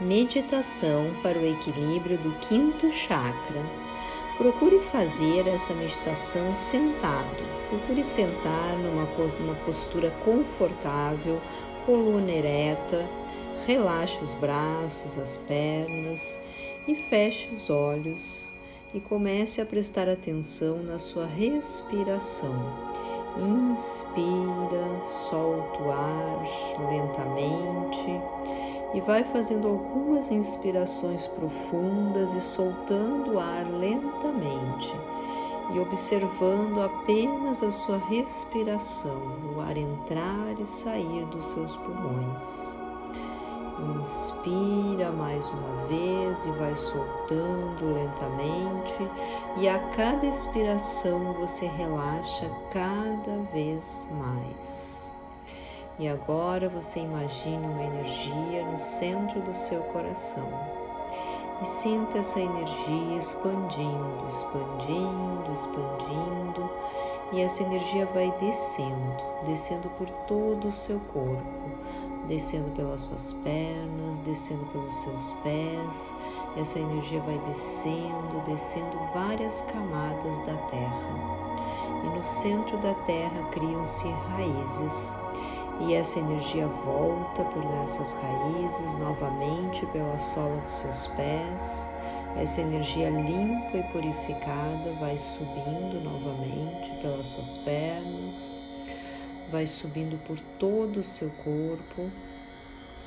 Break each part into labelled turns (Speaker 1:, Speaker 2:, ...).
Speaker 1: Meditação para o equilíbrio do quinto chakra. Procure fazer essa meditação sentado. Procure sentar numa, postura confortável, coluna ereta. Relaxe os braços, as pernas e feche os olhos e comece a prestar atenção na sua respiração. Inspira, solta o ar lentamente e vai fazendo algumas inspirações profundas e soltando o ar lentamente e observando apenas a sua respiração, o ar entrar e sair dos seus pulmões. Inspira mais uma vez e vai soltando lentamente, e a cada expiração você relaxa cada vez mais. E agora você imagine uma energia no centro do seu coração e sinta essa energia expandindo, expandindo, expandindo, e essa energia vai descendo, descendo por todo o seu corpo, descendo pelas suas pernas, descendo pelos seus pés. Essa energia vai descendo, descendo várias camadas da terra. E no centro da terra criam-se raízes e essa energia volta por essas raízes novamente pela sola dos seus pés. Essa energia limpa e purificada vai subindo novamente pelas suas pernas, vai subindo por todo o seu corpo,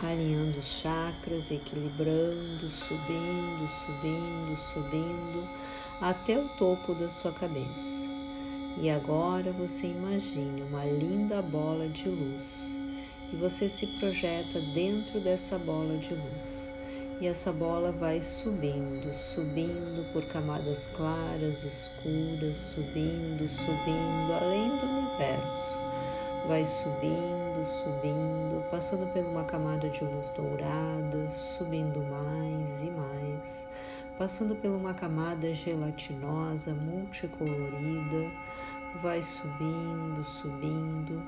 Speaker 1: alinhando os chakras, equilibrando, subindo, subindo, subindo até o topo da sua cabeça. E agora você imagine uma linda bola de luz e você se projeta dentro dessa bola de luz. E essa bola vai subindo, subindo por camadas claras, escuras, subindo, subindo além do universo. Vai subindo, subindo, passando por uma camada de luz dourada, subindo mais e mais, passando por uma camada gelatinosa, multicolorida vai subindo, subindo,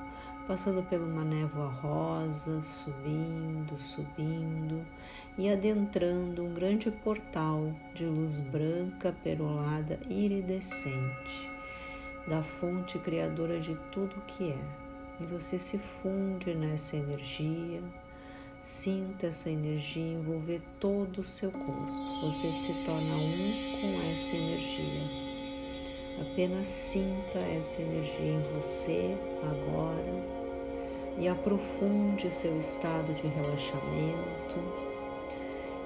Speaker 1: passando por uma névoa rosa, subindo, subindo e adentrando um grande portal de luz branca, perolada, iridescente, da fonte criadora de tudo que é. E você se funde nessa energia, sinta essa energia envolver todo o seu corpo. Você se torna um com essa energia. Apenas sinta essa energia em você agora e aprofunde o seu estado de relaxamento.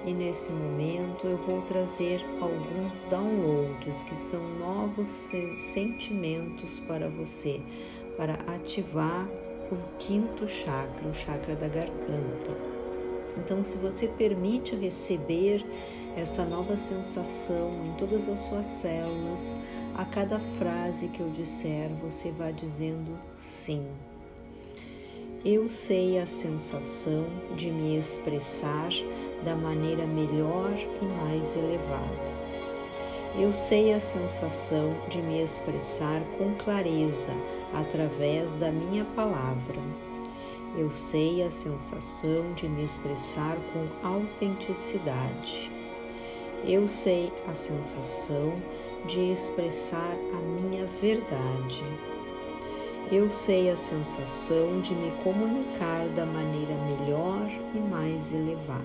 Speaker 1: E nesse momento eu vou trazer alguns downloads que são novos sentimentos para você, para ativar o quinto chakra, o chakra da garganta. Então, se você permite receber essa nova sensação em todas as suas células, a cada frase que eu disser, você vai dizendo sim. Eu sei a sensação de me expressar da maneira melhor e mais elevada. Eu sei a sensação de me expressar com clareza através da minha palavra. Eu sei a sensação de me expressar com autenticidade. Eu sei a sensação de expressar a minha verdade. Eu sei a sensação de me comunicar da maneira melhor e mais elevada.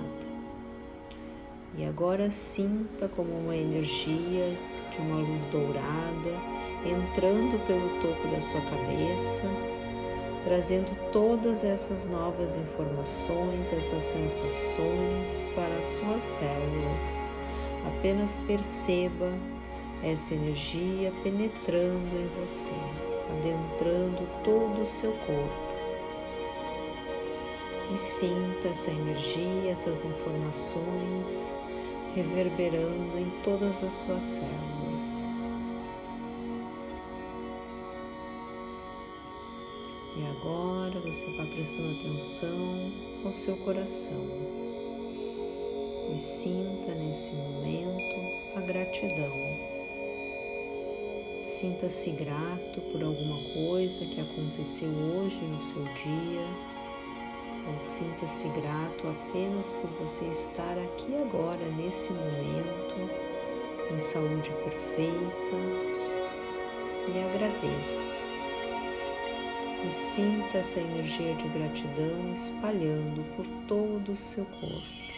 Speaker 1: E agora sinta como uma energia de uma luz dourada entrando pelo topo da sua cabeça, trazendo todas essas novas informações, essas sensações para as suas células. Apenas perceba essa energia penetrando em você, adentrando todo o seu corpo. E sinta essa energia, essas informações reverberando em todas as suas células. E agora você vai prestando atenção ao seu coração e sinta nesse momento a gratidão Sinta-se grato por alguma coisa que aconteceu hoje no seu dia ou sinta-se grato apenas por você estar aqui agora, nesse momento, em saúde perfeita, e agradeça. E sinta essa energia de gratidão espalhando por todo o seu corpo.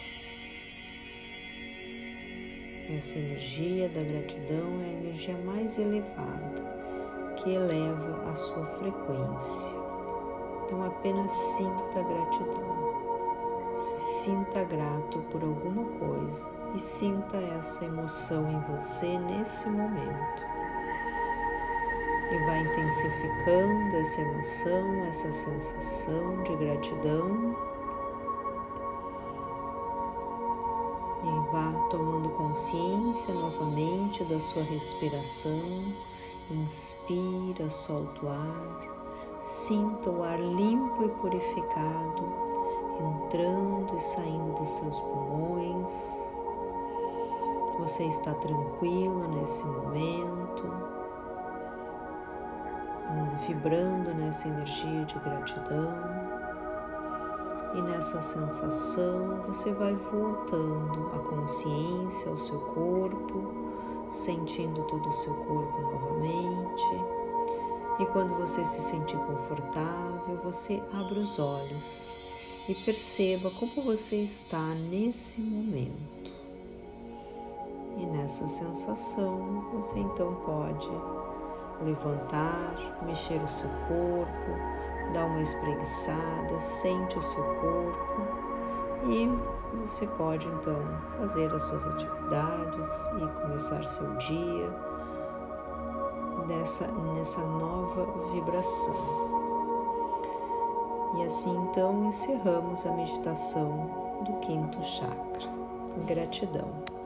Speaker 1: Essa energia da gratidão é a energia mais elevada, que eleva a sua frequência. Então apenas sinta gratidão. Se sinta grato por alguma coisa e sinta essa emoção em você nesse momento. E vai intensificando essa emoção, essa sensação de gratidão. Vá tomando consciência novamente da sua respiração. Inspira, solta o ar Sinta o ar limpo e purificado entrando e saindo dos seus pulmões. Você está tranquilo nesse momento, vibrando nessa energia de gratidão. E nessa sensação você vai voltando a consciência ao seu corpo, sentindo todo o seu corpo novamente e quando você se sentir confortável, você abre os olhos e perceba como você está nesse momento. E nessa sensação, você então pode levantar, mexer o seu corpo, dar uma espreguiçada, sente o seu corpo e você pode então fazer as suas atividades e começar seu dia nessa, nessa nova vibração. E assim então encerramos a meditação do quinto chakra. Gratidão.